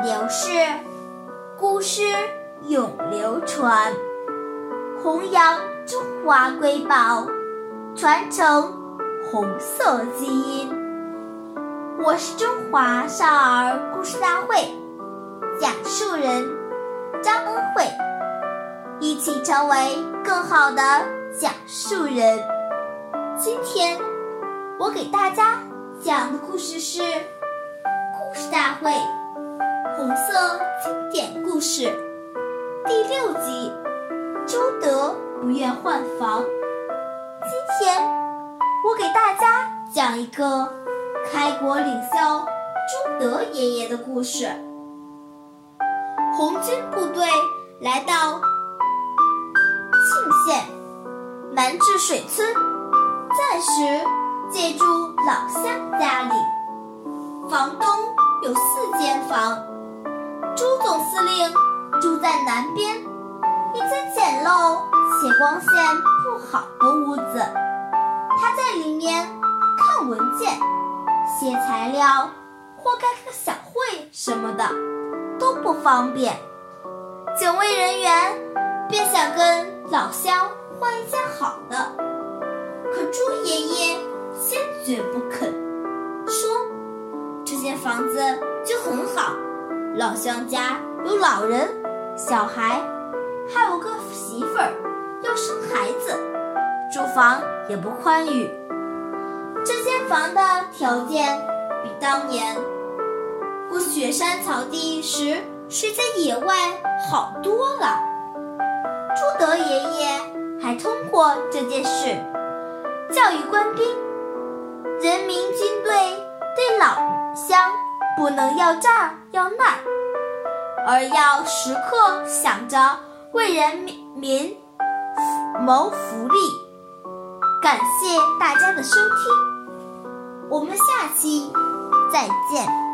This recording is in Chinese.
流逝故事永流传弘扬中华瑰宝传承红色基因。我是中华少儿故事大会讲述人张恩惠一起成为更好的讲述人。今天我给大家讲的故事是故事大会红色经典故事第六集。朱德不愿换房。今天我给大家讲一个开国领袖朱德爷爷的故事。红军部队来到沁县南至水村，暂时借住老乡家里。房东有四间房，朱总司令住在南边。一间简陋且光线不好的屋子，他在里面看文件、写材料或开个小会什么的都不方便。警卫人员便想跟老乡换一间好的，可朱爷爷坚决不肯，说这间房子就很好，老乡家有老人、小孩。还有个媳妇儿要生孩子，住房也不宽裕。这间房的条件比当年过雪山草地时睡在野外好多了。朱德爷爷还通过这件事教育官兵：人民军队对老乡不能要这儿要那儿，而要时刻想着。为人民谋福利，感谢大家的收听，我们下期再见。